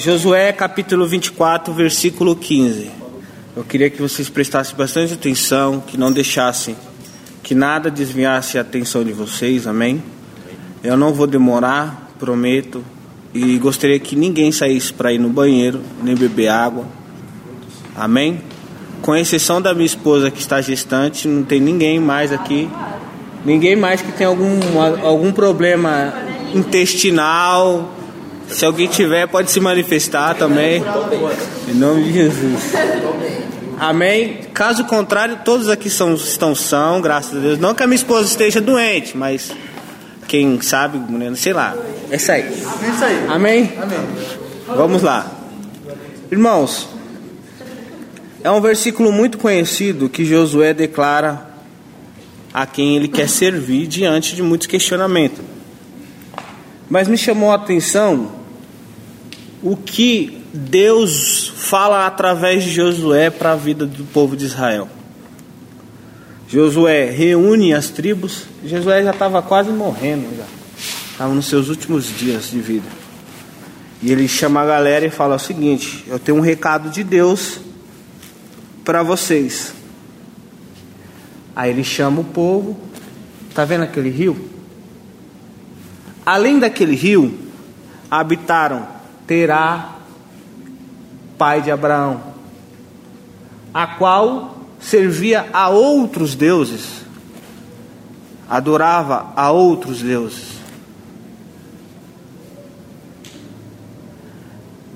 Josué capítulo 24, versículo 15. Eu queria que vocês prestassem bastante atenção, que não deixassem que nada desviasse a atenção de vocês, amém? Eu não vou demorar, prometo, e gostaria que ninguém saísse para ir no banheiro, nem beber água, amém? Com exceção da minha esposa que está gestante, não tem ninguém mais aqui, ninguém mais que tem algum, algum problema intestinal. Se alguém tiver, pode se manifestar também. Em nome de Jesus. Amém? Caso contrário, todos aqui são, estão são, graças a Deus. Não que a minha esposa esteja doente, mas quem sabe, sei lá. É isso aí. É isso aí. Amém? Amém. Vamos lá. Irmãos, é um versículo muito conhecido que Josué declara a quem ele quer servir diante de muitos questionamentos. Mas me chamou a atenção o que Deus fala através de Josué para a vida do povo de Israel. Josué reúne as tribos. Josué já estava quase morrendo, já estava nos seus últimos dias de vida. E ele chama a galera e fala o seguinte: Eu tenho um recado de Deus para vocês. Aí ele chama o povo. Tá vendo aquele rio? Além daquele rio, habitaram Terá, pai de Abraão, a qual servia a outros deuses, adorava a outros deuses.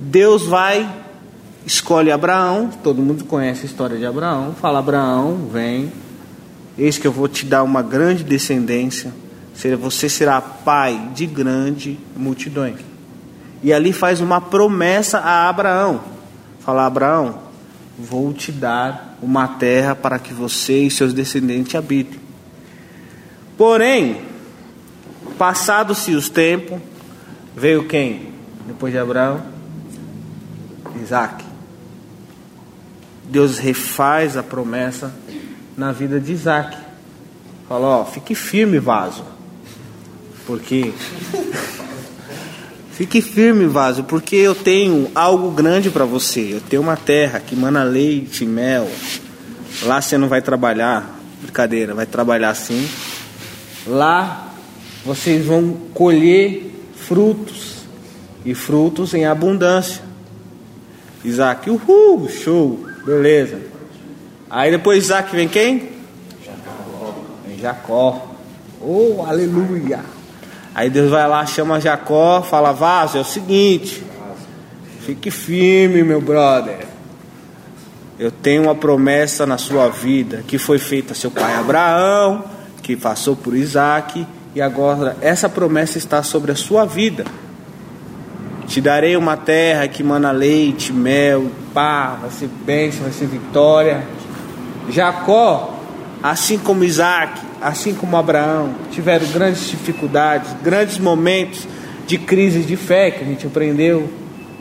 Deus vai, escolhe Abraão, todo mundo conhece a história de Abraão, fala: Abraão, vem, eis que eu vou te dar uma grande descendência, você será pai de grande multidões. E ali faz uma promessa a Abraão Fala, Abraão, vou te dar uma terra para que você e seus descendentes habitem. Porém, passados-se os tempos, veio quem? Depois de Abraão? Isaac. Deus refaz a promessa na vida de Isaac. Fala, ó, fique firme, vaso. Porque Fique firme, vaso, porque eu tenho algo grande para você. Eu tenho uma terra que mana leite, mel. Lá você não vai trabalhar, brincadeira, vai trabalhar sim. Lá vocês vão colher frutos e frutos em abundância. Isaac, uhul, show, beleza. Aí depois Isaac vem quem? Jacó. Vem Jacó. Oh, aleluia. Aí Deus vai lá, chama Jacó, fala: Vaso, é o seguinte, fique firme, meu brother. Eu tenho uma promessa na sua vida que foi feita a seu pai Abraão, que passou por Isaac, e agora essa promessa está sobre a sua vida. Te darei uma terra que mana leite, mel, pá, vai ser bênção, vai ser vitória. Jacó, assim como Isaac, assim como Abraão, tiveram grandes dificuldades, grandes momentos de crise de fé que a gente aprendeu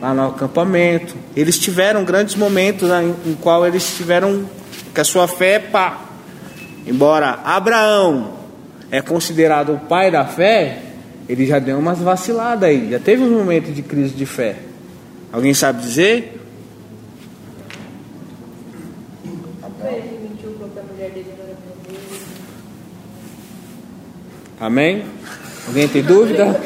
lá no acampamento. Eles tiveram grandes momentos né, em, em qual eles tiveram que a sua fé pá. Embora Abraão é considerado o pai da fé, ele já deu umas vaciladas aí, já teve um momento de crise de fé. Alguém sabe dizer? Amém? Alguém tem dúvida?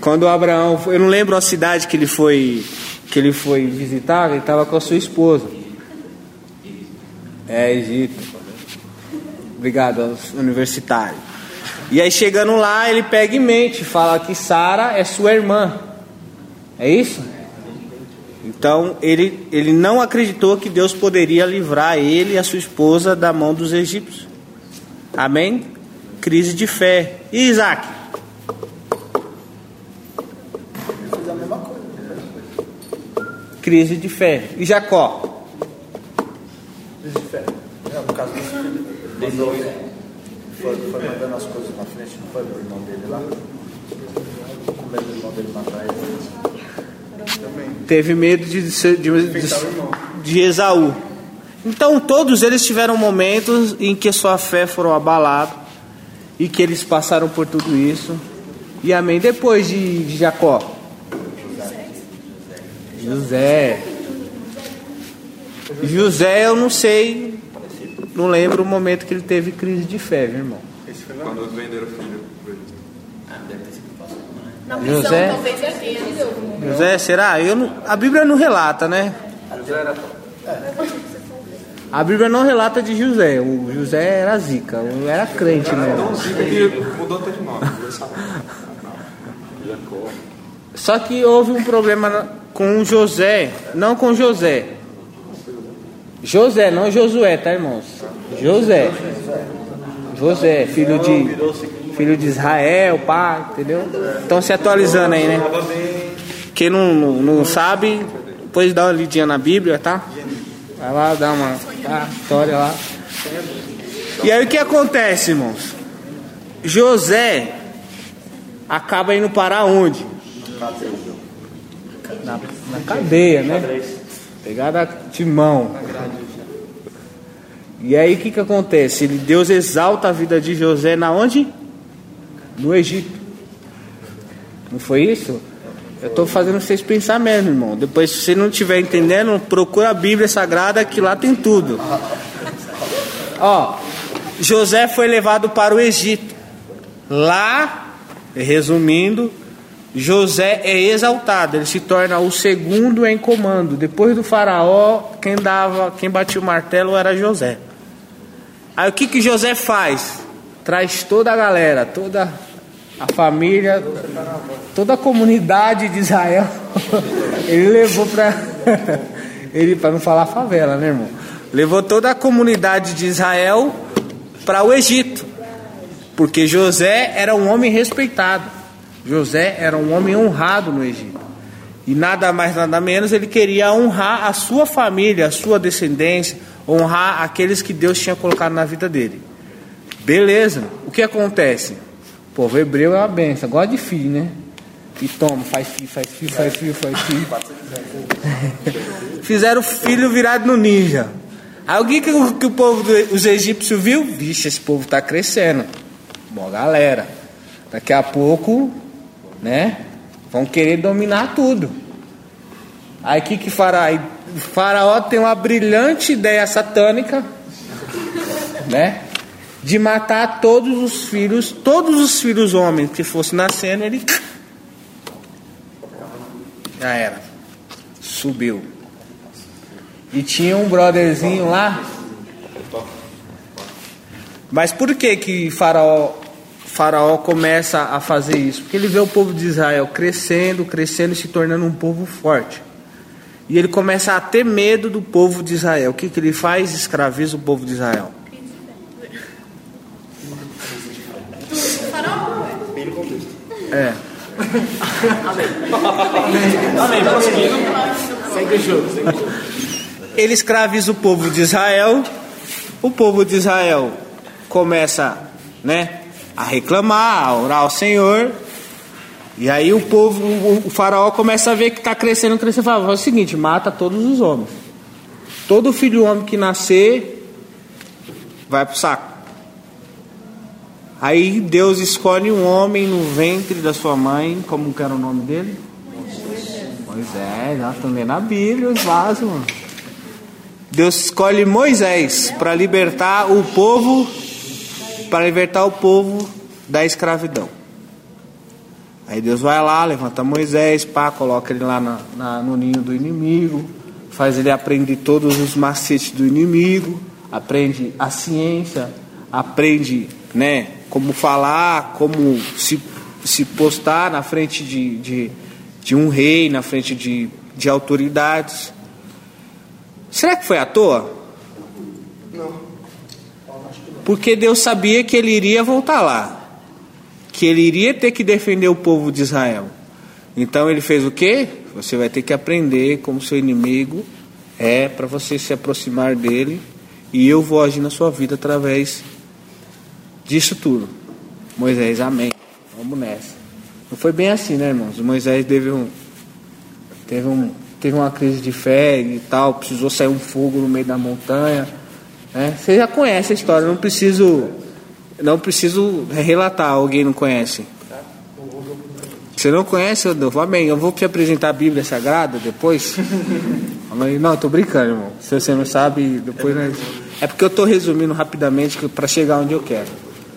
Quando Abraão, eu não lembro a cidade que ele foi que ele foi visitar, ele estava com a sua esposa. É, Egito. Obrigado aos universitários. E aí chegando lá, ele pega em mente, fala que Sara é sua irmã. É isso? Então ele, ele não acreditou que Deus poderia livrar ele e a sua esposa da mão dos egípcios. Amém? Crise de fé. E Isaac? Crise de fé. E Jacó? Crise de fé. É, no caso desse foi, foi mandando as coisas na frente, não foi o irmão dele lá? Com medo do irmão dele matar ele. Teve medo de, de, de, de, de Esaú. Então todos eles tiveram momentos em que sua fé foram abalados e que eles passaram por tudo isso. E amém. Depois de, de Jacó, José. José, eu não sei, não lembro o momento que ele teve crise de fé, meu irmão. Quando venderam o filho. Na prisão, José? talvez é. José, será? Eu não, a Bíblia não relata, né? A Bíblia não relata de José. O José era zica, era crente mesmo. que mudou até de nome. Só que houve um problema com José, não com José. José, não Josué, tá, irmãos? José. José, filho de filho de Israel, pá, entendeu? Estão se atualizando aí, né? Quem não, não, não sabe, depois dá uma lidinha na Bíblia, tá? Vai lá, dá uma história lá. E aí o que acontece, irmãos? José acaba indo para onde? Na, na cadeia, né? Pegada de mão. E aí o que, que acontece? Deus exalta a vida de José na onde? No Egito. Não foi isso? Eu estou fazendo vocês pensar mesmo, irmão. Depois, se você não estiver entendendo, procura a Bíblia Sagrada que lá tem tudo. Ó, José foi levado para o Egito. Lá, resumindo, José é exaltado, ele se torna o segundo em comando. Depois do faraó, quem dava, quem batia o martelo era José. Aí o que que José faz? Traz toda a galera, toda a família, toda a comunidade de Israel. Ele levou para ele para não falar favela, né, irmão? Levou toda a comunidade de Israel para o Egito. Porque José era um homem respeitado. José era um homem honrado no Egito. E nada mais, nada menos, ele queria honrar a sua família, a sua descendência, honrar aqueles que Deus tinha colocado na vida dele. Beleza, o que acontece? Povo hebreu é uma benção, gosta de filho, né? E toma, faz filho, faz filho, faz filho, faz filho. Fizeram o filho virado no ninja. Aí o que, que, o, povo dos egípcios viu? Vixe, esse povo tá crescendo. Bom, galera, daqui a pouco, né? Vão querer dominar tudo. Aí o que que faraó? O faraó tem uma brilhante ideia satânica, né? De matar todos os filhos, todos os filhos homens que fossem nascendo, ele já era. Subiu. E tinha um brotherzinho lá. Mas por que que faraó, faraó começa a fazer isso? Porque ele vê o povo de Israel crescendo, crescendo e se tornando um povo forte. E ele começa a ter medo do povo de Israel. O que, que ele faz? Escraviza o povo de Israel. É. Ele escraviza o povo de Israel. O povo de Israel começa, né, a reclamar, a orar ao Senhor. E aí o povo, o, o faraó começa a ver que está crescendo, crescendo. Fala, o seguinte, mata todos os homens. Todo filho homem que nascer vai pro saco. Aí Deus escolhe um homem no ventre da sua mãe, como que era o nome dele? Moisés, já também na Bíblia, os vasos, mano. Deus escolhe Moisés para libertar o povo, para libertar o povo da escravidão. Aí Deus vai lá, levanta Moisés, pá, coloca ele lá na, na, no ninho do inimigo, faz ele aprender todos os macetes do inimigo, aprende a ciência, aprende, né, como falar, como se, se postar na frente de, de, de um rei, na frente de, de autoridades. Será que foi à toa? Não. Porque Deus sabia que ele iria voltar lá. Que ele iria ter que defender o povo de Israel. Então ele fez o quê? Você vai ter que aprender como seu inimigo é para você se aproximar dele e eu vou agir na sua vida através disso tudo. Moisés, amém. Vamos nessa. Não foi bem assim, né, irmãos? Moisés teve um teve um teve uma crise de fé e tal, precisou sair um fogo no meio da montanha. Né? Você já conhece a história, não preciso não preciso relatar, alguém não conhece. Você não conhece Rodolfo? Amém. Eu vou te apresentar a Bíblia Sagrada depois. Não, tô brincando, irmão. Se você não sabe, depois nós... É porque eu tô resumindo rapidamente para chegar onde eu quero.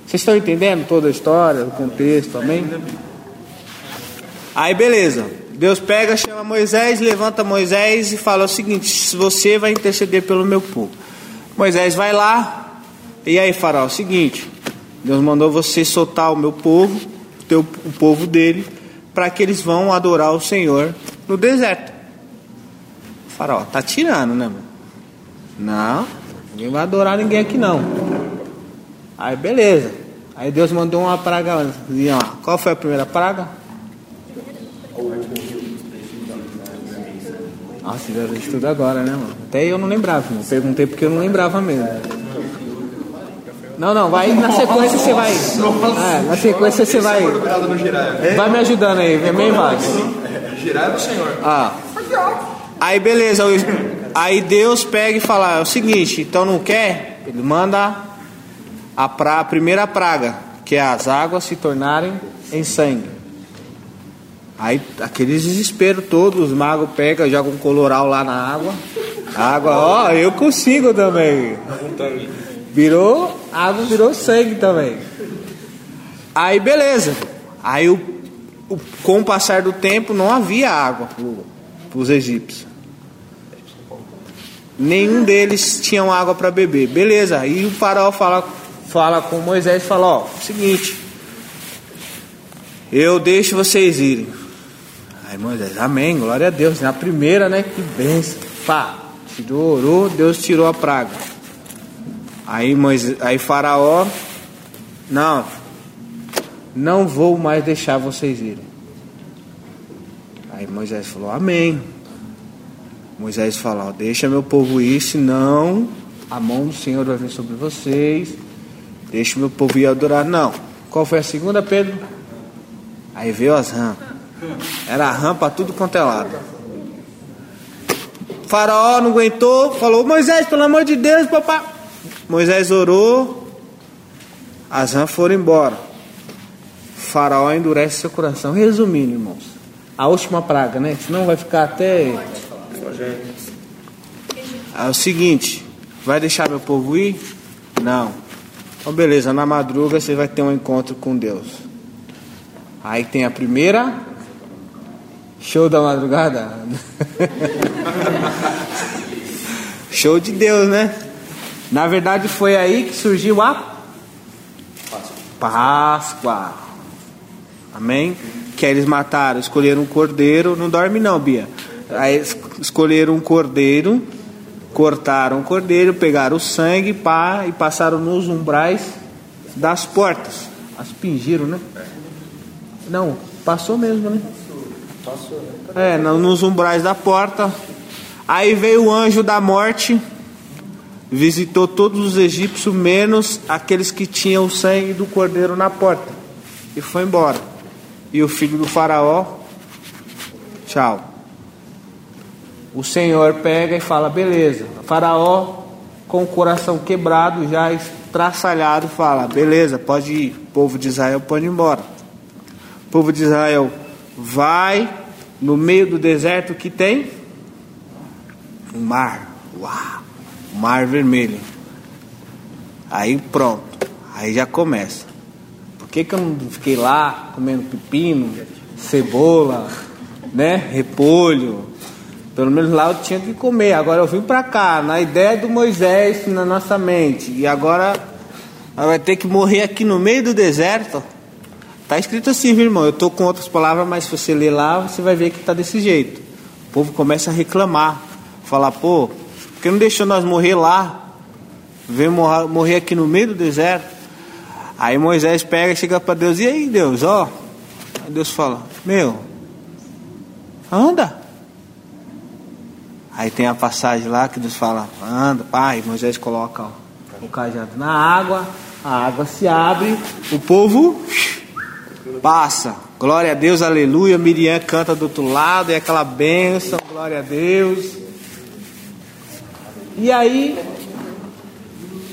Vocês estão entendendo toda a história, o contexto, amém? Aí beleza. Deus pega, chama Moisés, levanta Moisés e fala o seguinte: você vai interceder pelo meu povo. Moisés vai lá, e aí, Faraó, é o seguinte: Deus mandou você soltar o meu povo, o, teu, o povo dele, para que eles vão adorar o Senhor no deserto. O faraó, tá tirando, né, mano? Não, ninguém vai adorar ninguém aqui não. Aí beleza. Aí Deus mandou uma praga lá. Qual foi a primeira praga? Nossa, já vi tudo agora, né, mano? Até eu não lembrava, mano. Perguntei porque eu não lembrava mesmo. Não, não, vai na sequência você vai. É, na sequência você vai. Vai me ajudando aí, vem bem. Girar é o Senhor. Ah. Aí beleza, aí Deus pega e fala, é o seguinte, então não quer? Ele manda a, pra, a primeira praga, que é as águas se tornarem em sangue. Aí aquele desespero todo, os magos pegam, jogam um coloral lá na água. Água, ó, eu consigo também. Virou, água virou sangue também. Aí beleza. Aí o, o, com o passar do tempo não havia água para os egípcios. Nenhum deles tinha água para beber. Beleza. Aí o faraó fala, fala com Moisés e fala, ó, seguinte. Eu deixo vocês irem. Aí Moisés, amém, glória a Deus. Na primeira, né? Que benção. Pá, tirou, orou, Deus tirou a praga. Aí, Moisés, aí Faraó, não, não vou mais deixar vocês irem. Aí Moisés falou, amém. Moisés falou, deixa meu povo ir, senão a mão do Senhor vai vir sobre vocês. Deixa meu povo ir adorar. Não. Qual foi a segunda, Pedro? Aí veio as rãs. Era rã para tudo quanto é lado. faraó não aguentou, falou: Moisés, pelo amor de Deus, papai. Moisés orou, as rãs foram embora. faraó endurece seu coração. Resumindo, irmãos, a última praga, né? Senão vai ficar até. É o seguinte: vai deixar meu povo ir? Não. Então, beleza, na madruga você vai ter um encontro com Deus. Aí tem a primeira Show da madrugada? Show de Deus, né? Na verdade foi aí que surgiu a Páscoa. Amém? Que eles mataram, escolheram um cordeiro. Não dorme não, Bia. Aí escolheram um cordeiro, cortaram o cordeiro, pegaram o sangue pá, e passaram nos umbrais das portas. Aspingiram, né? Não, passou mesmo, né? É, nos umbrais da porta. Aí veio o anjo da morte, visitou todos os egípcios, menos aqueles que tinham o sangue do cordeiro na porta, e foi embora. E o filho do Faraó, tchau. O Senhor pega e fala: beleza. Faraó, com o coração quebrado, já estraçalhado, fala: beleza, pode ir. O povo de Israel pode ir embora. O povo de Israel vai no meio do deserto que tem o mar. Uau! Mar vermelho. Aí pronto. Aí já começa. Por que, que eu não fiquei lá comendo pepino, cebola, né? Repolho. Pelo menos lá eu tinha que comer. Agora eu vim para cá, na ideia do Moisés na nossa mente. E agora vai ter que morrer aqui no meio do deserto. Tá escrito assim, viu, irmão? Eu tô com outras palavras, mas se você ler lá, você vai ver que tá desse jeito. O povo começa a reclamar, falar, pô, por que não deixou nós morrer lá? Vem morrer, morrer aqui no meio do deserto. Aí Moisés pega e chega para Deus, e aí Deus, ó. Aí Deus fala, meu, anda. Tem a passagem lá que Deus fala, anda, pai, Moisés coloca ó, o cajado na água, a água se abre, o povo Passa. Glória a Deus, aleluia. Miriam canta do outro lado, é aquela bênção, glória a Deus. E aí,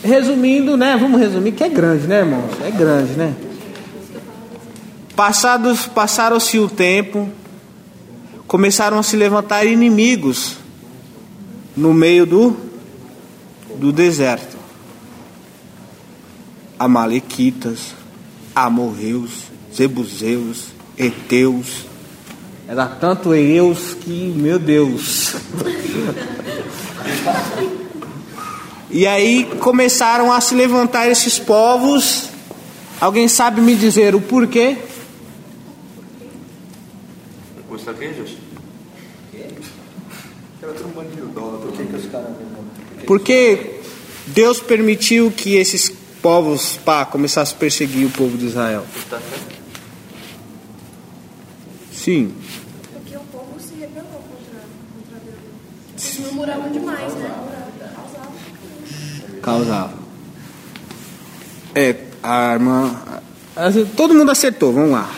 resumindo, né? Vamos resumir que é grande, né, irmãos? É grande, né? Passados, passaram-se o tempo, começaram a se levantar inimigos no meio do, do deserto. Amalequitas, amorreus, zebuseus, eteus. Era tanto eus que, meu Deus. e aí começaram a se levantar esses povos. Alguém sabe me dizer o porquê? Custa queijos? Porque Deus permitiu que esses povos pá, começassem a perseguir o povo de Israel. Fé? Sim. Porque o povo se rebelou contra, contra Deus. Eles murmuravam demais, né? Causava. É, a irmã. assim, Todo mundo acertou, vamos lá.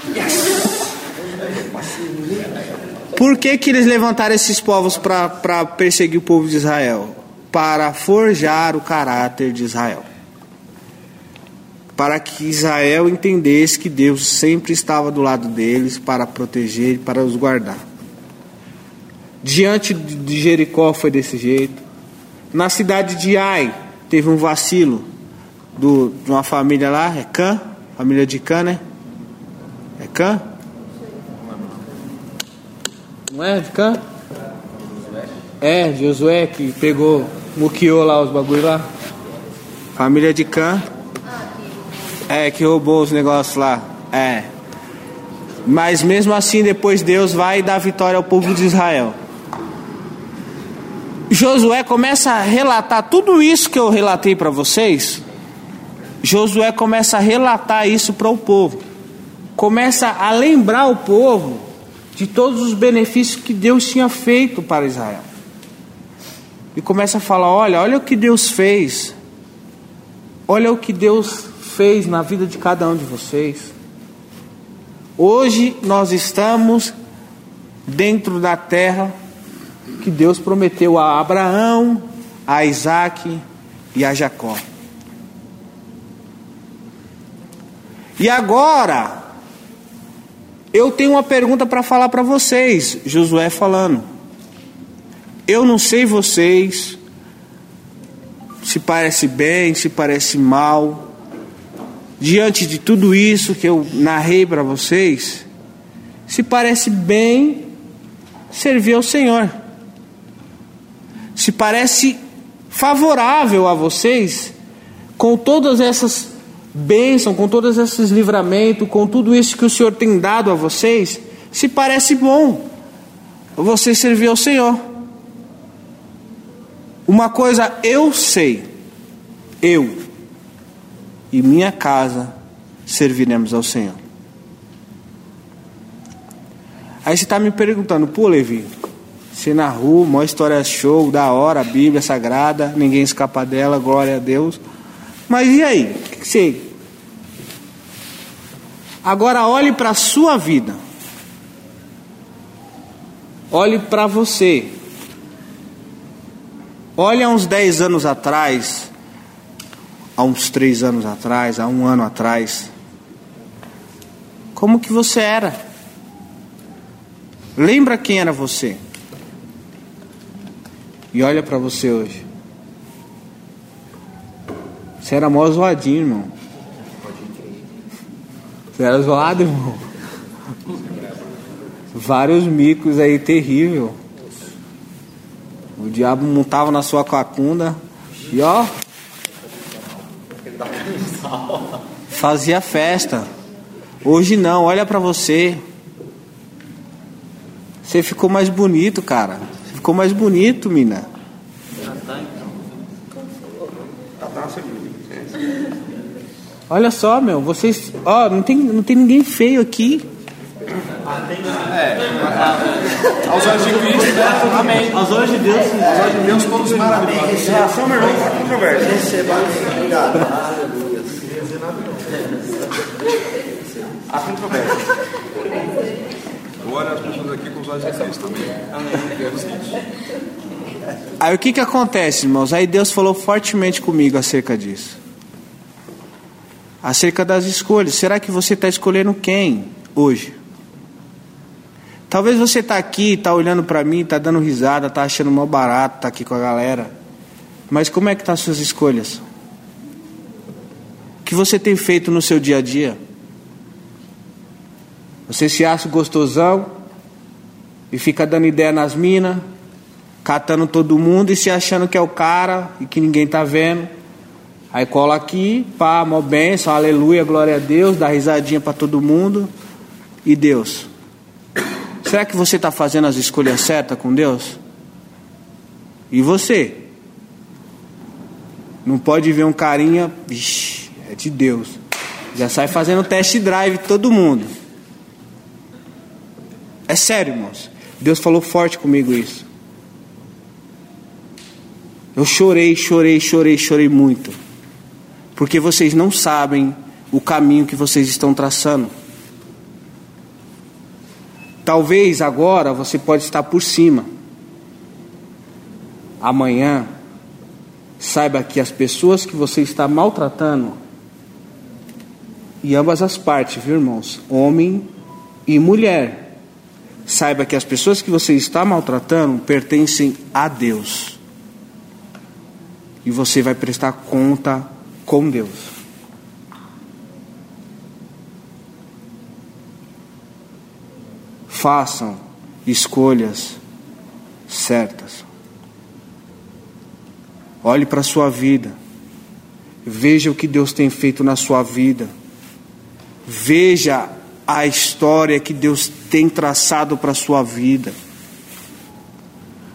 Por que, que eles levantaram esses povos para perseguir o povo de Israel? Para forjar o caráter de Israel. Para que Israel entendesse que Deus sempre estava do lado deles para proteger e para os guardar. Diante de Jericó foi desse jeito. Na cidade de Ai teve um vacilo do, de uma família lá, é Cã, família de Cã, né? É Cã? Não é de Cã? É, Josué que pegou, muqueou lá os bagulho lá. Família de Cã. É, que roubou os negócios lá. É. Mas mesmo assim, depois Deus vai dar vitória ao povo de Israel. Josué começa a relatar tudo isso que eu relatei para vocês. Josué começa a relatar isso para o povo. Começa a lembrar o povo de todos os benefícios que Deus tinha feito para Israel. E começa a falar: olha, olha o que Deus fez. Olha o que Deus fez na vida de cada um de vocês. Hoje nós estamos dentro da terra que Deus prometeu a Abraão, a Isaac e a Jacó. E agora, eu tenho uma pergunta para falar para vocês, Josué falando. Eu não sei vocês, se parece bem, se parece mal. Diante de tudo isso que eu narrei para vocês, se parece bem servir ao Senhor. Se parece favorável a vocês com todas essas bênção, com todos esses livramentos, com tudo isso que o Senhor tem dado a vocês, se parece bom você servir ao Senhor. Uma coisa eu sei, eu e minha casa serviremos ao Senhor. Aí você está me perguntando, pô, Levi, você na rua, uma história show, da hora, a Bíblia Sagrada, ninguém escapa dela, glória a Deus. Mas e aí? O que você Agora olhe para a sua vida. Olhe para você. Olhe há uns 10 anos atrás, há uns 3 anos atrás, há um ano atrás. Como que você era? Lembra quem era você? E olha para você hoje. Você era mó zoadinho, irmão. Você era zoado, irmão. Vários micos aí, terrível. O diabo montava na sua cacunda e ó. Fazia festa. Hoje não, olha pra você. Você ficou mais bonito, cara. Você ficou mais bonito, mina. Olha só, meu, vocês. Ó, não tem, não tem ninguém feio aqui. Aos olhos de Cristo, né? Amém. Aos olhos de Deus. Aos olhos de Deus, todos maravilhosos. Reação, meu irmão, controverso. Receba. Obrigado. Há controvérsia. Eu olho as pessoas aqui com os olhos de Cristo também. Amém. Aí o que que acontece, irmãos? Aí Deus falou fortemente comigo acerca disso. Acerca das escolhas. Será que você está escolhendo quem? hoje. Talvez você está aqui, está olhando para mim, está dando risada, está achando mal barato, está aqui com a galera. Mas como é que estão tá as suas escolhas? O que você tem feito no seu dia a dia? Você se acha gostosão e fica dando ideia nas minas, catando todo mundo e se achando que é o cara e que ninguém tá vendo. Aí cola aqui, pá, mó benção, aleluia, glória a Deus, dá risadinha para todo mundo. E Deus? Será que você está fazendo as escolhas certas com Deus? E você? Não pode ver um carinha, vixi, é de Deus. Já sai fazendo test drive todo mundo. É sério, irmãos. Deus falou forte comigo isso. Eu chorei, chorei, chorei, chorei muito. Porque vocês não sabem o caminho que vocês estão traçando. Talvez agora você pode estar por cima. Amanhã, saiba que as pessoas que você está maltratando, e ambas as partes, viu, irmãos? Homem e mulher. Saiba que as pessoas que você está maltratando pertencem a Deus. E você vai prestar conta com Deus. façam escolhas certas. Olhe para a sua vida. Veja o que Deus tem feito na sua vida. Veja a história que Deus tem traçado para a sua vida.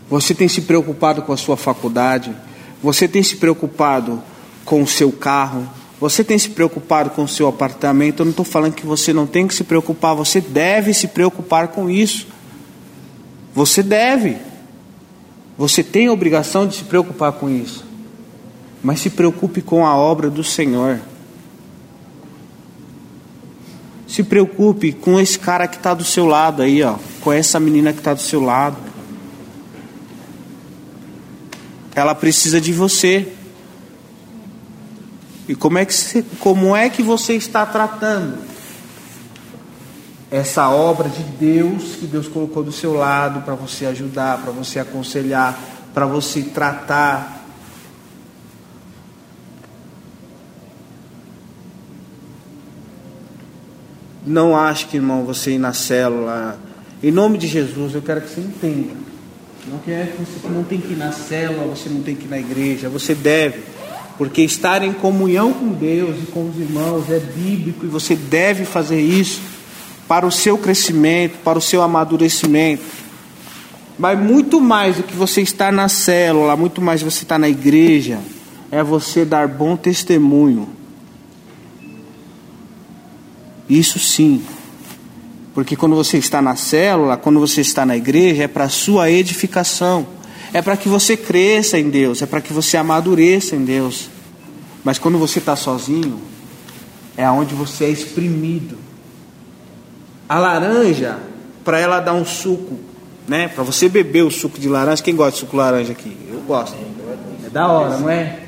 Você tem se preocupado com a sua faculdade? Você tem se preocupado com o seu carro? Você tem se preocupado com o seu apartamento? Eu não estou falando que você não tem que se preocupar, você deve se preocupar com isso. Você deve. Você tem a obrigação de se preocupar com isso. Mas se preocupe com a obra do Senhor. Se preocupe com esse cara que está do seu lado aí, ó, com essa menina que está do seu lado. Ela precisa de você. E como é que, você, como é que você está tratando essa obra de Deus que Deus colocou do seu lado para você ajudar, para você aconselhar, para você tratar? Não acho que, irmão, você ir na célula. Em nome de Jesus, eu quero que você entenda. Não quer que você não tem que ir na célula, você não tem que ir na igreja, você deve porque estar em comunhão com Deus e com os irmãos é bíblico e você deve fazer isso para o seu crescimento, para o seu amadurecimento. Mas muito mais do que você estar na célula, muito mais você estar na igreja, é você dar bom testemunho. Isso sim. Porque quando você está na célula, quando você está na igreja, é para sua edificação é para que você cresça em Deus, é para que você amadureça em Deus. Mas quando você está sozinho, é aonde você é exprimido. A laranja, para ela dar um suco, né? Para você beber o suco de laranja, quem gosta de suco laranja aqui? Eu gosto. É da hora, não é?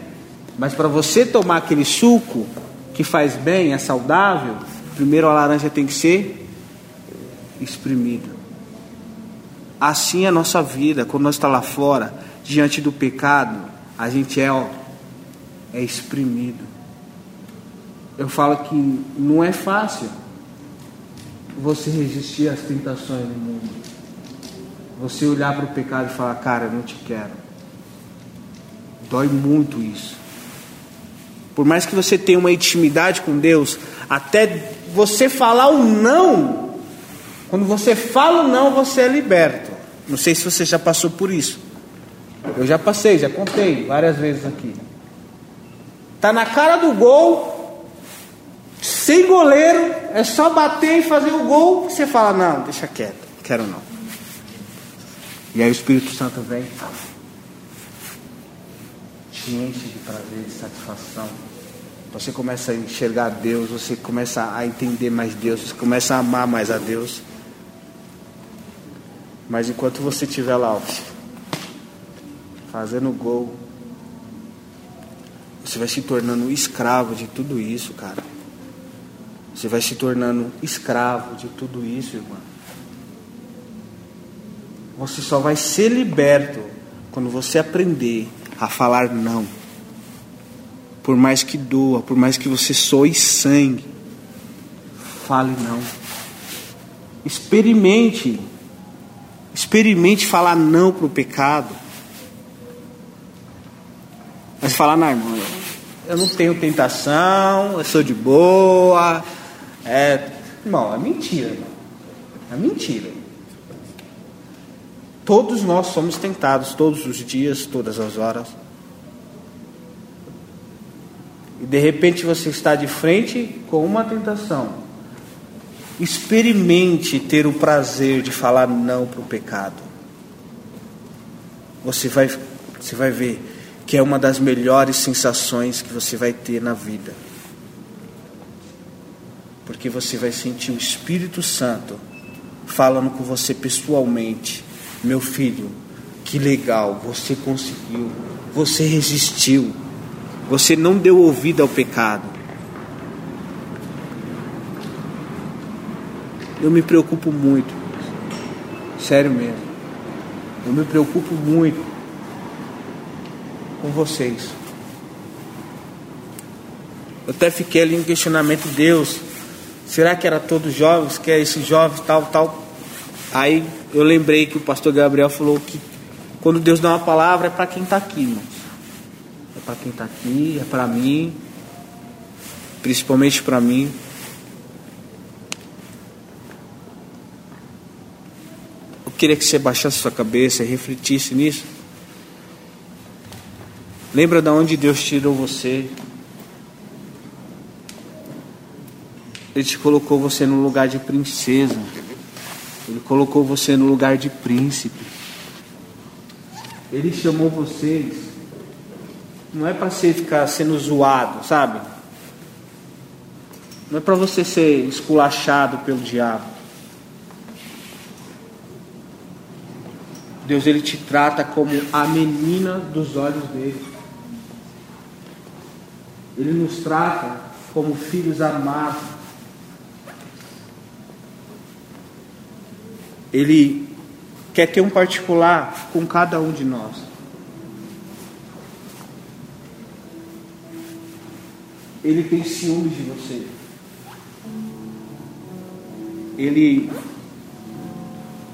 Mas para você tomar aquele suco que faz bem, é saudável, primeiro a laranja tem que ser exprimida. Assim é a nossa vida, quando nós está lá fora, diante do pecado, a gente é, ó, é exprimido. Eu falo que não é fácil você resistir às tentações do mundo. Você olhar para o pecado e falar, cara, eu não te quero. Dói muito isso. Por mais que você tenha uma intimidade com Deus, até você falar o não, quando você fala o não, você é liberto. Não sei se você já passou por isso. Eu já passei, já contei várias vezes aqui. Tá na cara do gol, sem goleiro, é só bater e fazer o gol, você fala, não, deixa quieto, quero não. E aí o Espírito Santo vem te enche de prazer, de satisfação. Você começa a enxergar Deus, você começa a entender mais Deus, você começa a amar mais a Deus. Mas enquanto você estiver lá, ó, fazendo gol, você vai se tornando escravo de tudo isso, cara. Você vai se tornando escravo de tudo isso, irmão. Você só vai ser liberto quando você aprender a falar não. Por mais que doa, por mais que você soe sangue, fale não. Experimente. Experimente falar não para o pecado. Mas falar, não, irmão, eu não tenho tentação, eu sou de boa. É, irmão, é mentira, irmão. É mentira. Todos nós somos tentados todos os dias, todas as horas. E de repente você está de frente com uma tentação. Experimente ter o prazer de falar não para o pecado. Você vai, você vai ver que é uma das melhores sensações que você vai ter na vida. Porque você vai sentir o Espírito Santo falando com você pessoalmente. Meu filho, que legal, você conseguiu, você resistiu, você não deu ouvido ao pecado. Eu me preocupo muito, sério mesmo. Eu me preocupo muito com vocês. Eu até fiquei ali em questionamento, Deus, será que era todos jovens, que é esses jovens, tal, tal. Aí eu lembrei que o pastor Gabriel falou que quando Deus dá uma palavra é para quem está aqui, irmãos. É para quem está aqui, é para mim, principalmente para mim. Queria que você baixasse sua cabeça e refletisse nisso. Lembra de onde Deus tirou você? Ele te colocou você no lugar de princesa. Ele colocou você no lugar de príncipe. Ele chamou vocês. Não é para você ficar sendo zoado, sabe? Não é para você ser esculachado pelo diabo. Deus ele te trata como a menina dos olhos dele. Ele nos trata como filhos amados. Ele quer ter um particular com cada um de nós. Ele tem ciúmes de você. Ele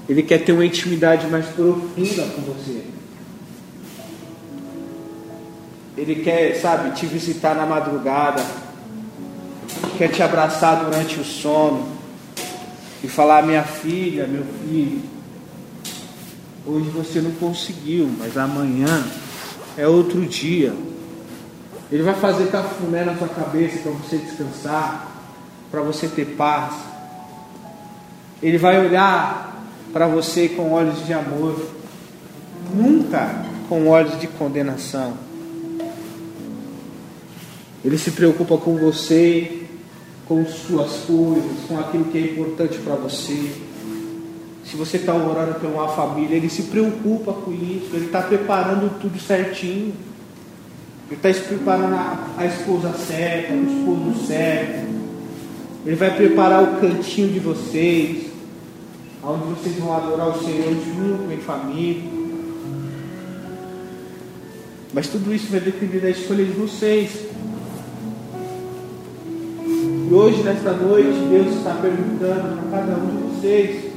ele quer ter uma intimidade mais profunda com você. Ele quer, sabe, te visitar na madrugada, quer te abraçar durante o sono e falar: minha filha, meu filho, hoje você não conseguiu, mas amanhã é outro dia. Ele vai fazer cafuné na sua cabeça para você descansar, para você ter paz. Ele vai olhar para você com olhos de amor, nunca com olhos de condenação. Ele se preocupa com você, com suas coisas, com aquilo que é importante para você. Se você está orando por uma família, ele se preocupa com isso, ele está preparando tudo certinho. Ele está preparando a, a esposa certa, o esposo certo. Ele vai preparar o cantinho de vocês, onde vocês vão adorar o Senhor junto, em família. Mas tudo isso vai depender da escolha de vocês. E hoje, nesta noite, Deus está perguntando para cada um de vocês.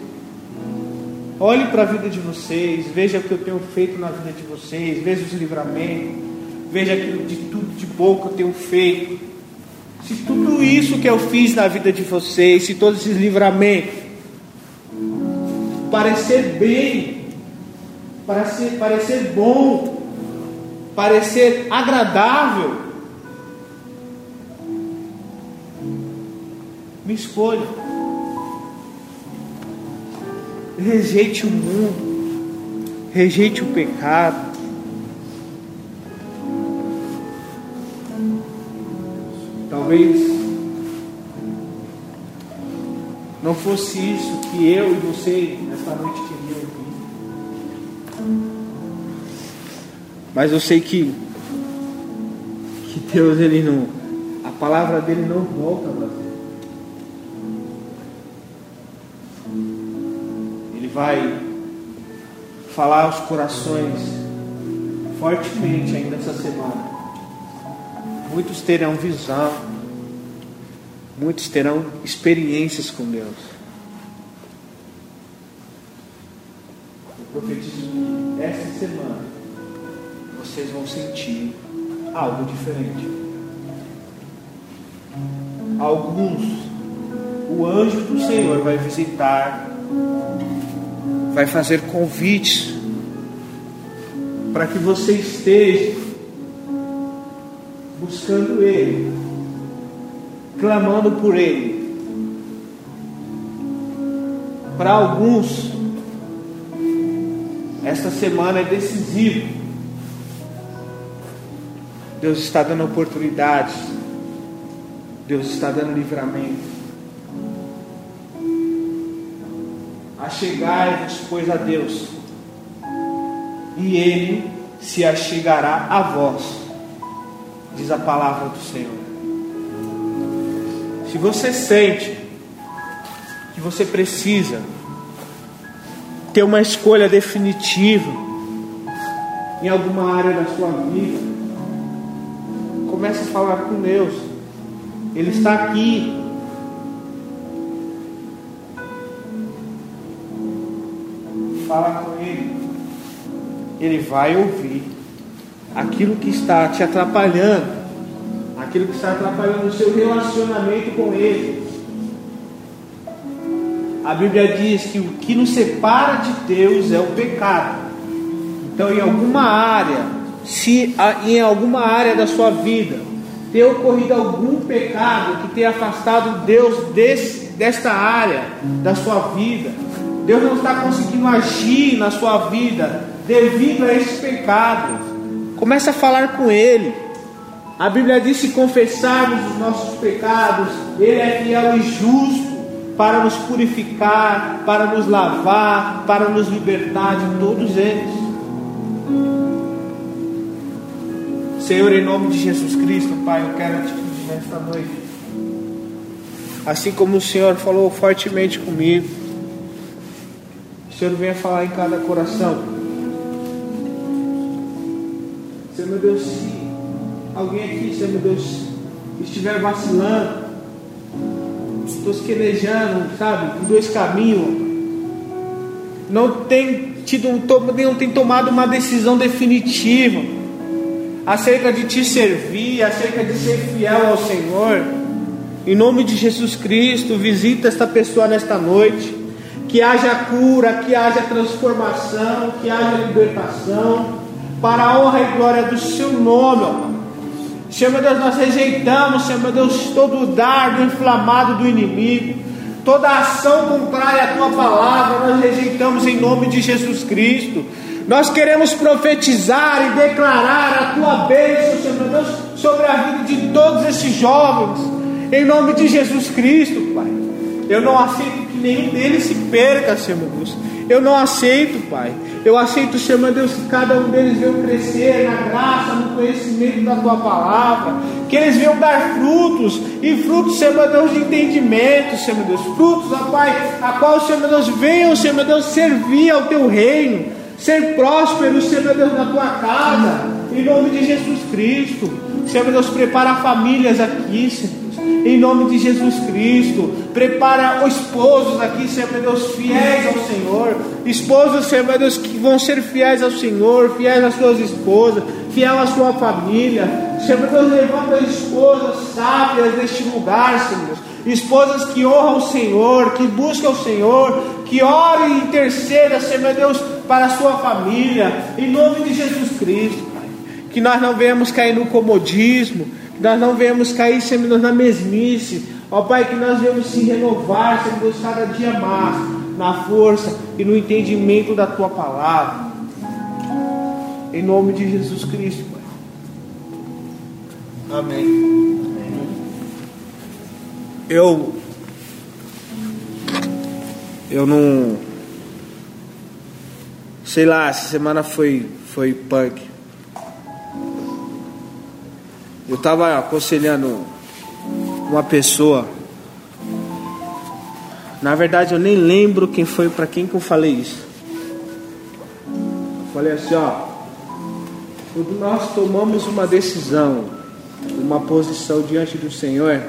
Olhe para a vida de vocês, veja o que eu tenho feito na vida de vocês, veja os livramentos, veja aquilo de tudo de bom que eu tenho feito. Se tudo isso que eu fiz na vida de vocês, se todos esses livramentos parecer bem, parecer, parecer bom, parecer agradável, Me escolha. Rejeite o mundo. Rejeite o pecado. Talvez não fosse isso que eu e você nesta noite queria ouvir. Mas eu sei que que Deus ele não a palavra dele não volta vazia. Ele vai falar aos corações fortemente ainda essa semana. Muitos terão visão muitos terão experiências com Deus. Eu profetizo que essa semana vocês vão sentir algo diferente. Alguns, o anjo do Senhor vai visitar, vai fazer convites para que você esteja buscando Ele, clamando por Ele. Para alguns, esta semana é decisiva. Deus está dando oportunidades. Deus está dando livramento. Achegai-vos, pois, a Deus, e Ele se achegará a vós, diz a palavra do Senhor. Se você sente que você precisa ter uma escolha definitiva em alguma área da sua vida, comece a falar com Deus. Ele está aqui. Fala com Ele. Ele vai ouvir aquilo que está te atrapalhando, aquilo que está atrapalhando o seu relacionamento com Ele. A Bíblia diz que o que nos separa de Deus é o pecado. Então, em alguma área, se em alguma área da sua vida ter ocorrido algum pecado que tenha afastado Deus desse, desta área da sua vida, Deus não está conseguindo agir na sua vida devido a esse pecado. Comece a falar com Ele. A Bíblia diz: se confessarmos os nossos pecados, Ele é fiel e justo para nos purificar, para nos lavar, para nos libertar de todos eles. Senhor, em nome de Jesus Cristo, Pai, eu quero te pedir nesta noite, assim como o Senhor falou fortemente comigo, o Senhor venha falar em cada coração. Senhor meu Deus, alguém aqui, Senhor Deus, estiver vacilando, tosquelejando, sabe, em dois caminhos, não tem tido, não tem tomado uma decisão definitiva acerca de te servir, acerca de ser fiel ao Senhor. Em nome de Jesus Cristo, visita esta pessoa nesta noite. Que haja cura, que haja transformação, que haja libertação, para a honra e glória do Seu nome, ó Senhor meu Deus, nós rejeitamos, Senhor meu Deus, todo o dardo inflamado do inimigo, toda ação contrária à tua palavra, nós rejeitamos em nome de Jesus Cristo. Nós queremos profetizar e declarar a tua bênção, Senhor meu Deus, sobre a vida de todos esses jovens, em nome de Jesus Cristo, Pai. Eu não aceito que nenhum deles se perca, Senhor meu Deus. Eu não aceito, Pai. Eu aceito, Senhor meu Deus, que cada um deles venha crescer na graça, no conhecimento da tua palavra, que eles venham dar frutos, e frutos, Senhor meu Deus, de entendimento, Senhor meu Deus, frutos, ó Pai, a qual, Senhor meu Deus, venham, Senhor meu Deus, servir ao teu reino, ser prósperos, Senhor meu Deus, na tua casa, em nome de Jesus Cristo. Senhor meu Deus, prepara famílias aqui, Senhor. Em nome de Jesus Cristo, prepara os esposos aqui, Senhor meu Deus, fiéis ao Senhor. Esposos, Senhor meu Deus, que vão ser fiéis ao Senhor, fiéis às suas esposas, fiel à sua família. Senhor meu Deus, levanta esposas sábias deste lugar, Senhor. Esposas que honram o Senhor, que buscam o Senhor, que orem e intercedam, Senhor meu Deus, para a sua família. Em nome de Jesus Cristo, Pai. Que nós não venhamos cair no comodismo, nós não venhamos cair, Senhor na mesmice. Ó Pai, que nós venhamos se renovar, Senhor Deus, cada dia mais, na força e no entendimento da Tua palavra. Em nome de Jesus Cristo, Pai. Amém. Eu. Eu não. Sei lá, essa semana foi, foi punk. Eu estava aconselhando uma pessoa Na verdade, eu nem lembro quem foi para quem que eu falei isso. Falei assim, ó. Quando nós tomamos uma decisão, uma posição diante do Senhor,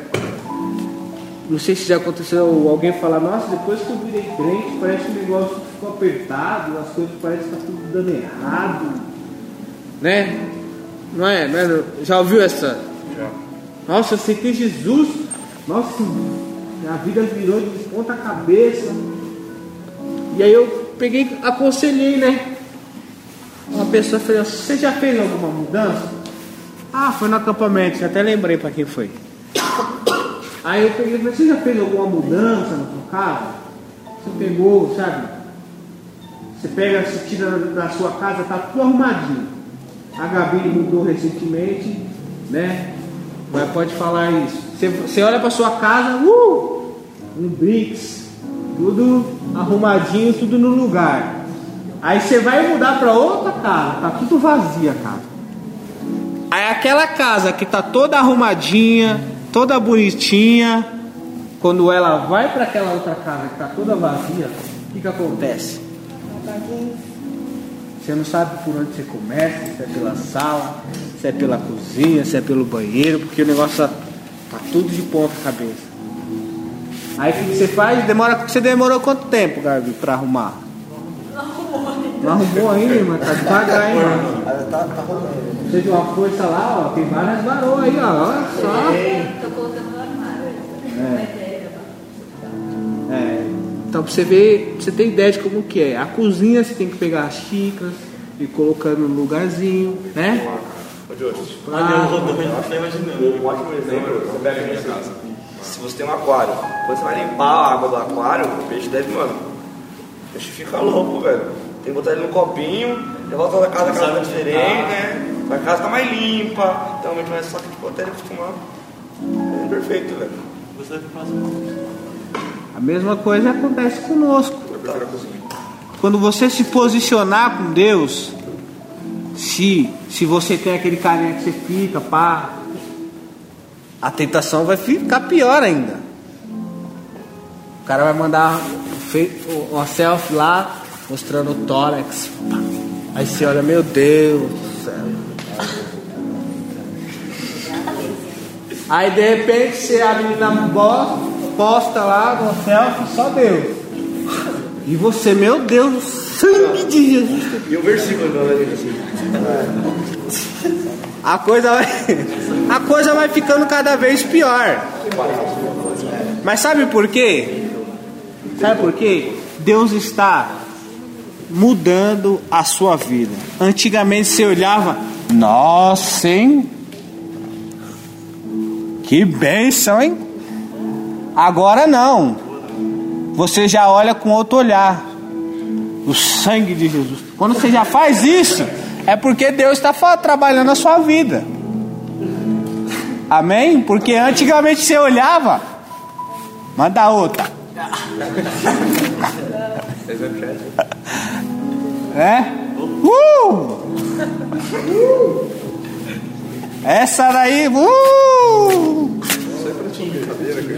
não sei se já aconteceu alguém falar, nossa, depois que eu virei crente, parece que o negócio ficou apertado, as coisas parecem que está tudo dando errado. Né? Não é? Não é? Já ouviu essa? Já. Nossa, eu sei que Jesus, nossa, a vida virou de ponta cabeça. E aí eu peguei, aconselhei, né? Uma pessoa falou, você já fez alguma mudança? Ah, foi no acampamento, até lembrei para quem foi. Aí eu peguei você já fez alguma mudança na sua casa? Você pegou, sabe? Você pega, você tira da sua casa, tá tudo arrumadinho. A Gabi mudou recentemente, né? Mas pode falar isso. Você, olha para sua casa, uh, um bricks, tudo arrumadinho, tudo no lugar. Aí você vai mudar para outra casa, tá tudo vazia a casa. Aí aquela casa que tá toda arrumadinha, toda bonitinha, quando ela vai para aquela outra casa que tá toda vazia, o que que acontece? Você não sabe por onde você começa, se é pela sala, se é pela cozinha, se é pelo banheiro, porque o negócio tá, tá tudo de ponta cabeça. Aí o que você faz? Demora, você demorou quanto tempo, Gabi, para arrumar? Não arrumou ainda, irmã? Tá devagar, hein? Tá, tá rolando. Você deu uma força lá, ó. Tem várias varoas aí, ó. Olha só. Tô colocando no armário. É. É. Então pra você ver, pra você ter ideia de como que é. A cozinha você tem que pegar as xícaras e colocando no lugarzinho, né? Ô, Jorge, Ah, tô imaginando. Um ótimo exemplo, você pega a minha casa. Se você tem um aquário, quando você vai limpar a água do aquário, o peixe deve, mano, o peixe fica louco, velho. Tem que botar ele no copinho, volta da casa, a casa tá diferente, né? A casa tá mais limpa, então mais só que tipo, até ele acostumar. É perfeito, velho. Você faz A mesma coisa acontece conosco. Quando você se posicionar com Deus, se, se você tem aquele carinha que você fica, pá, a tentação vai ficar pior ainda. O cara vai mandar uma selfie lá, mostrando o tórax. pá. Aí você olha, meu Deus do céu. Aí de repente você abre na bo- posta lá no selfie, só Deus. E você, meu Deus, sangue de Jesus. E o versículo assim. A coisa vai, a coisa vai ficando cada vez pior. Mas sabe por quê? Sabe por quê? Deus está mudando a sua vida. Antigamente você olhava, nossa, hein? Que bênção, hein? Agora não. Você já olha com outro olhar. O sangue de Jesus. Quando você já faz isso, é porque Deus está trabalhando a sua vida. Amém? Porque antigamente você olhava, manda outra. É? Uh! Essa daí, uh!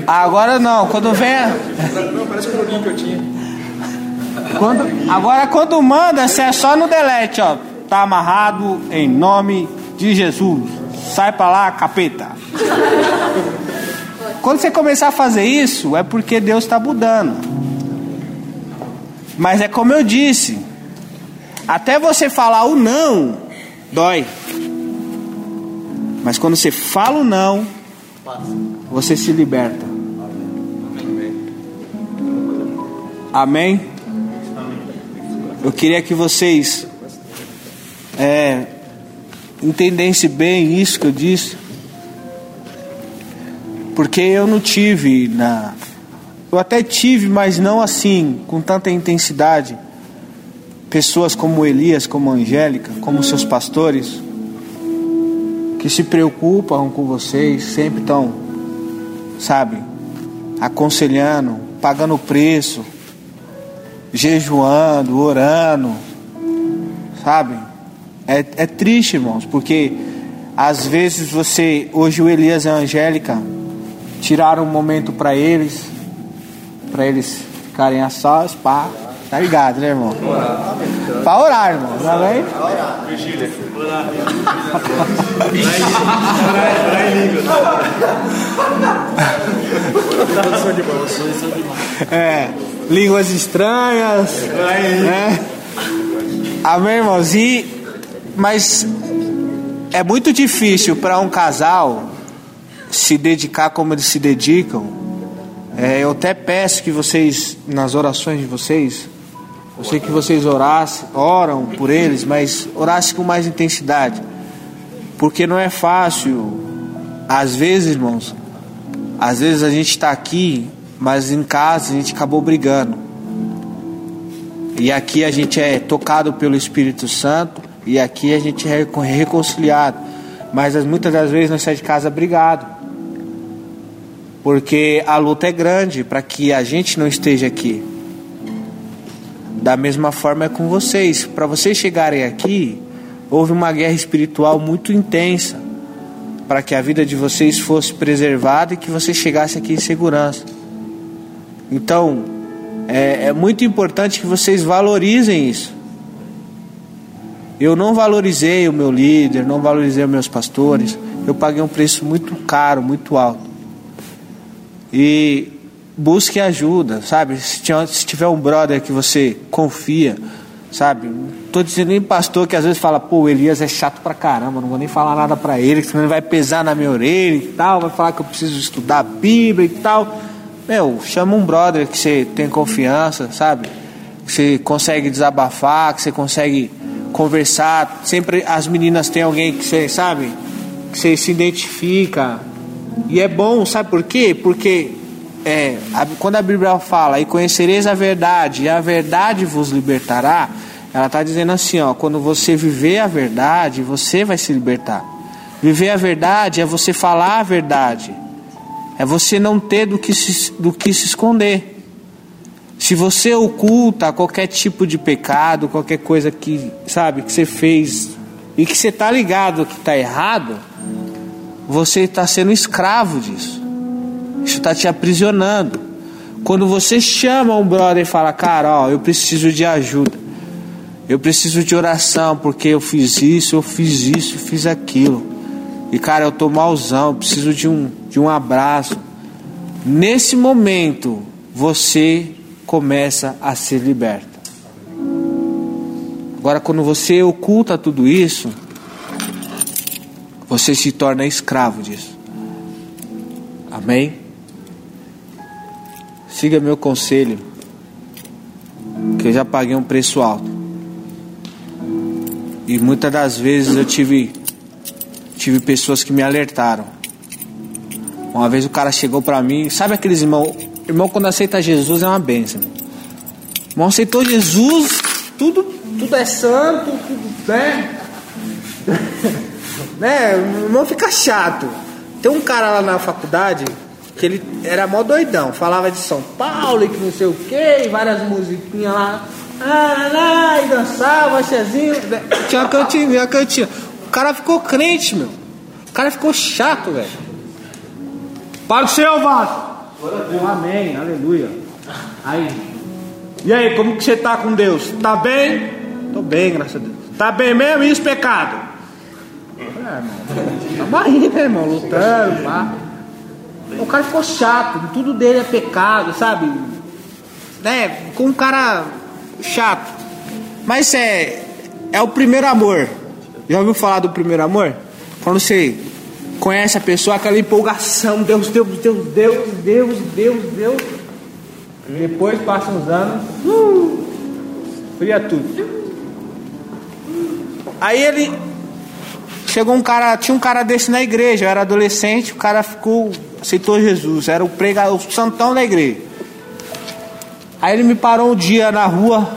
Agora não, quando vem. Não, parece um joguinho que eu tinha. Quando, agora quando manda, você é só no delete, ó. Tá amarrado em nome de Jesus. Sai pra lá, capeta. Quando você começar a fazer isso, é porque Deus está mudando. Mas é como eu disse, até você falar o não, dói. Mas quando você fala o não, você se liberta. Amém? Eu queria que vocês é, entendessem bem isso que eu disse. Porque eu não tive na. Eu até tive, mas não assim, com tanta intensidade. Pessoas como Elias, como Angélica, como seus pastores, que se preocupam com vocês, sempre estão, sabe, aconselhando, pagando preço, jejuando, orando, sabe? É, é triste, irmãos, porque às vezes você, hoje o Elias e a Angélica tiraram um momento para eles, pra eles ficarem a sós, pá. Tá ligado, né, irmão? Pra orar, irmão. Tá bem? É, línguas estranhas. Né? Amém, irmãos? E, mas é muito difícil para um casal se dedicar como eles se dedicam. É, eu até peço que vocês, nas orações de vocês, eu sei que vocês orassem, oram por eles, mas orassem com mais intensidade. Porque não é fácil. Às vezes, irmãos, às vezes a gente está aqui, mas em casa a gente acabou brigando. E aqui a gente é tocado pelo Espírito Santo e aqui a gente é reconciliado. Mas muitas das vezes nós saímos de casa brigado. Porque a luta é grande para que a gente não esteja aqui. Da mesma forma é com vocês. Para vocês chegarem aqui, houve uma guerra espiritual muito intensa para que a vida de vocês fosse preservada e que vocês chegassem aqui em segurança. Então, é, é muito importante que vocês valorizem isso. Eu não valorizei o meu líder, não valorizei os meus pastores. Eu paguei um preço muito caro, muito alto. E busque ajuda, sabe? Se tiver um brother que você confia, sabe? Tô dizendo nem pastor que às vezes fala, pô, o Elias é chato pra caramba, não vou nem falar nada pra ele, senão ele vai pesar na minha orelha e tal, vai falar que eu preciso estudar a Bíblia e tal. Meu, chama um brother que você tem confiança, sabe? Que você consegue desabafar, que você consegue conversar. Sempre as meninas têm alguém que você, sabe? Que você se identifica. E é bom, sabe por quê? Porque é, a, quando a Bíblia fala, e conhecereis a verdade, e a verdade vos libertará, ela está dizendo assim: ó, quando você viver a verdade, você vai se libertar. Viver a verdade é você falar a verdade, é você não ter do que se, do que se esconder. Se você oculta qualquer tipo de pecado, qualquer coisa que, sabe, que você fez e que você está ligado que está errado, você está sendo escravo disso. Isso está te aprisionando. Quando você chama um brother e fala, cara, ó, eu preciso de ajuda. Eu preciso de oração porque eu fiz isso, eu fiz isso, fiz aquilo. E cara, eu tô malzão, eu preciso de um, de um abraço. Nesse momento, você começa a ser liberta. Agora, quando você oculta tudo isso, você se torna escravo disso. Amém? Siga meu conselho, que eu já paguei um preço alto. E muitas das vezes eu tive tive pessoas que me alertaram. Uma vez o cara chegou para mim, sabe aqueles irmãos, irmão quando aceita Jesus é uma bênção. Irmão aceitou Jesus, tudo tudo é santo, tudo, né? né? Irmão fica chato. Tem um cara lá na faculdade que ele era mó doidão, falava de São Paulo e que não sei o que, várias musiquinhas lá, ah, lá, e dançava, chezinho, tinha uma cantinha, uma cantinha. O cara ficou crente, meu. O cara ficou chato, velho. Para o seu vaso. Amém, aleluia. Aí, e aí, como que você tá com Deus? Tá bem? Tô bem, graças a Deus. Tá bem mesmo? E os pecados? É, irmão. Tamo aí, né, irmão? Lutando, pá. O cara ficou chato, tudo dele é pecado, sabe? Né? Com um cara chato. Mas é, é o primeiro amor. Já ouviu falar do primeiro amor? Quando você conhece a pessoa, aquela empolgação, Deus, Deus, Deus, Deus, Deus, Deus, Deus. Depois passam uns anos, uh, fria tudo. Aí ele chegou um cara, tinha um cara desse na igreja, eu era adolescente, o cara ficou aceitou Jesus, era o pregador, o santão da igreja. Aí ele me parou um dia na rua,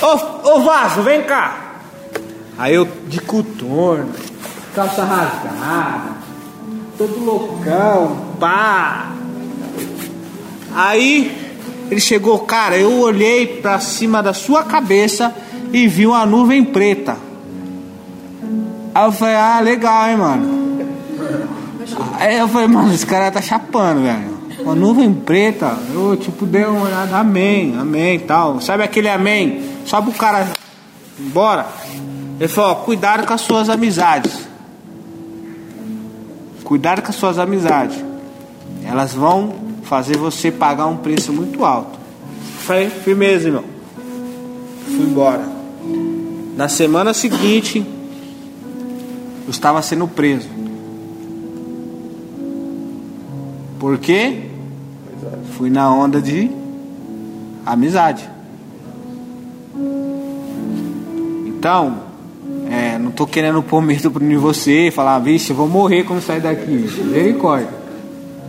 ô, ô Vaso, vem cá. Aí eu de coturno, calça rasgada, todo loucão, pá. Aí ele chegou, cara, eu olhei para cima da sua cabeça e vi uma nuvem preta. Aí eu falei, ah, legal, hein, mano. Aí eu falei, mano, esse cara tá chapando, velho. Uma nuvem preta. Eu, tipo, dei uma olhada, amém, amém tal. Sabe aquele amém? Só pro cara embora. Ele falou, cuidado com as suas amizades. Cuidado com as suas amizades. Elas vão fazer você pagar um preço muito alto. Falei, firmeza, irmão. Fui embora. Na semana seguinte, eu estava sendo preso. Por quê? Fui na onda de amizade. Então, não tô querendo pôr medo em você falar, vixe, eu vou morrer quando sair daqui. Misericórdia.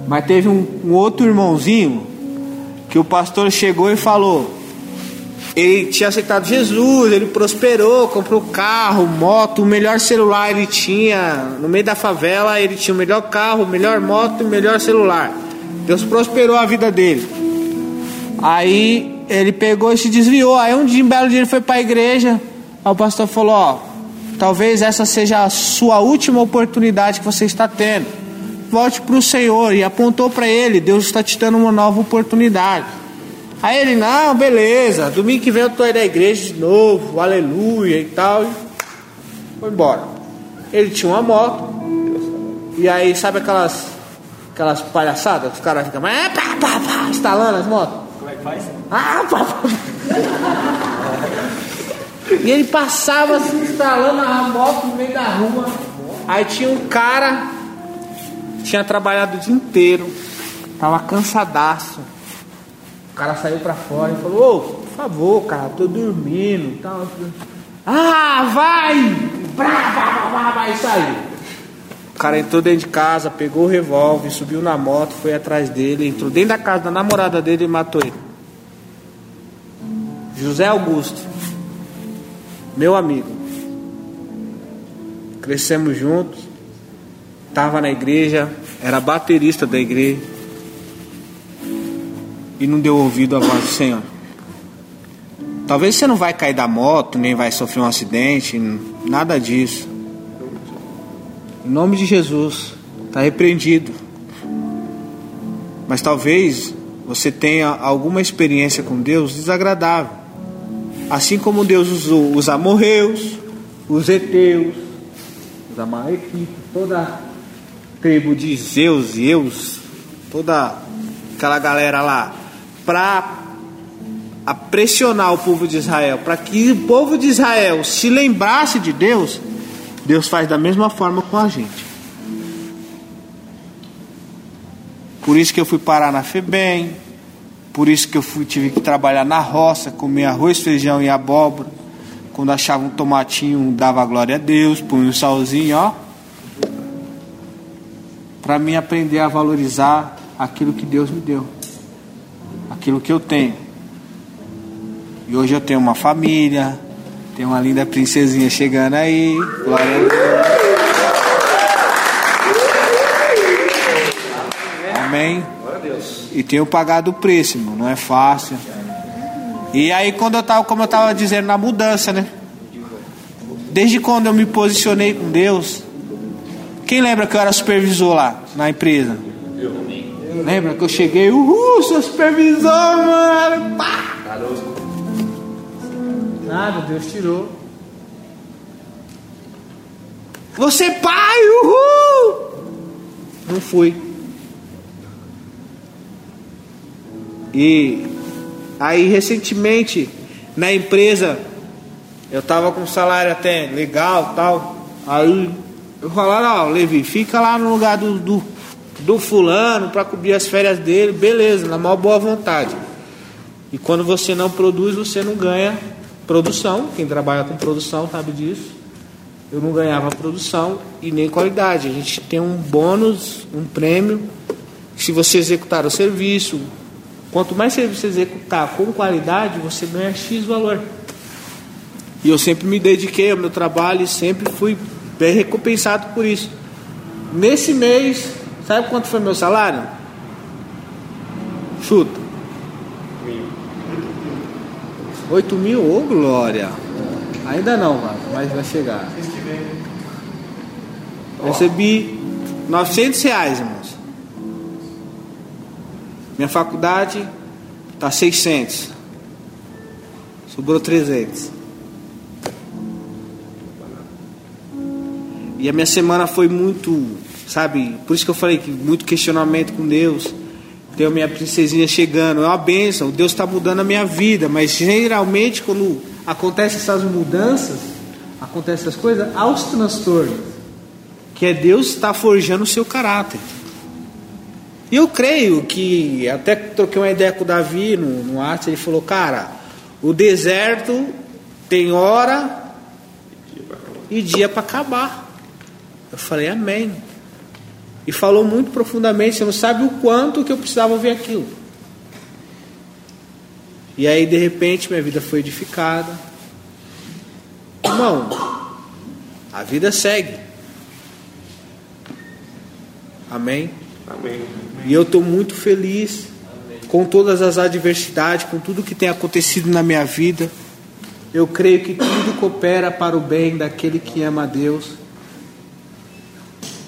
Mas teve um, um outro irmãozinho que o pastor chegou e falou: ele tinha aceitado Jesus, ele prosperou, comprou carro, moto, o melhor celular ele tinha. No meio da favela, ele tinha o melhor carro, melhor moto melhor celular. Deus prosperou a vida dele. Aí ele pegou e se desviou. Aí um dia, um belo dia, ele foi para a igreja. Aí o pastor falou: Ó, talvez essa seja a sua última oportunidade que você está tendo. Volte para o Senhor. E apontou para ele: Deus está te dando uma nova oportunidade. Aí ele, não, beleza, domingo que vem eu tô aí da igreja de novo, aleluia e tal. E foi embora. Ele tinha uma moto. E aí, sabe aquelas aquelas palhaçadas? Os caras ficam é, pá, pá, pá, instalando as motos. Como é que faz? Ah, pá, pá. E ele passava assim, instalando a moto no meio da rua. Aí tinha um cara, tinha trabalhado o dia inteiro, tava cansadaço. O cara saiu pra fora e falou, ô, por favor, cara, tô dormindo e tal. Ah, vai! Brá, brá, brá, brá, vai sair. O cara entrou dentro de casa, pegou o revólver, subiu na moto, foi atrás dele, entrou dentro da casa da namorada dele e matou ele. José Augusto, meu amigo. Crescemos juntos, estava na igreja, era baterista da igreja e não deu ouvido à voz do Senhor. Talvez você não vai cair da moto, nem vai sofrer um acidente, nada disso. Em nome de Jesus, está repreendido. Mas talvez você tenha alguma experiência com Deus desagradável. Assim como Deus usou os amorreus, os heteus, os amalequitas, toda a tribo de Zeus e Eus, toda aquela galera lá, para pressionar o povo de Israel, para que o povo de Israel se lembrasse de Deus, Deus faz da mesma forma com a gente. Por isso que eu fui parar na FEBEM, por isso que eu fui, tive que trabalhar na roça, comer arroz, feijão e abóbora. Quando achava um tomatinho, dava glória a Deus, punha um salzinho, ó. Para mim aprender a valorizar aquilo que Deus me deu aquilo que eu tenho. E hoje eu tenho uma família, tenho uma linda princesinha chegando aí. Glória a Deus. Amém. E tenho pagado o preço, irmão. Não é fácil. E aí quando eu tava, como eu estava dizendo, na mudança, né? Desde quando eu me posicionei com Deus, quem lembra que eu era supervisor lá na empresa? Lembra que eu cheguei, uhul, sou supervisor, mano. Pá. Nada, Deus tirou. Você pai, uhul! Não fui. E aí recentemente na empresa eu tava com salário até legal tal. Aí eu falaram, ó, Levi, fica lá no lugar do, do do fulano para cobrir as férias dele, beleza, na maior boa vontade. E quando você não produz, você não ganha produção. Quem trabalha com produção sabe disso. Eu não ganhava produção e nem qualidade. A gente tem um bônus, um prêmio. Se você executar o serviço, quanto mais serviço você executar com qualidade, você ganha X valor. E eu sempre me dediquei ao meu trabalho e sempre fui bem recompensado por isso. Nesse mês, Sabe quanto foi meu salário? Chuta. Mil. 8 mil? Ô oh, glória! Ainda não, mas vai chegar. Recebi 900 reais, irmãos. Minha faculdade tá 600. Sobrou 300. E a minha semana foi muito, sabe? Por isso que eu falei que muito questionamento com Deus. Tem a minha princesinha chegando, é uma bênção. Deus está mudando a minha vida, mas geralmente quando acontecem essas mudanças, acontecem essas coisas, há os transtornos, que é Deus está forjando o seu caráter. E eu creio que, até troquei uma ideia com o Davi no, no arte, ele falou, cara, o deserto tem hora e dia para acabar. Eu falei, amém. E falou muito profundamente, você não sabe o quanto que eu precisava ouvir aquilo. E aí, de repente, minha vida foi edificada. Irmão, a vida segue. Amém? Amém. E eu estou muito feliz com todas as adversidades, com tudo que tem acontecido na minha vida. Eu creio que tudo coopera para o bem daquele que ama a Deus.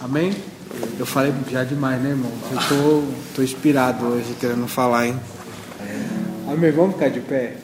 Amém? Eu falei já demais, né, irmão? Eu tô, tô inspirado hoje querendo falar, hein? Amém? Vamos ficar de pé?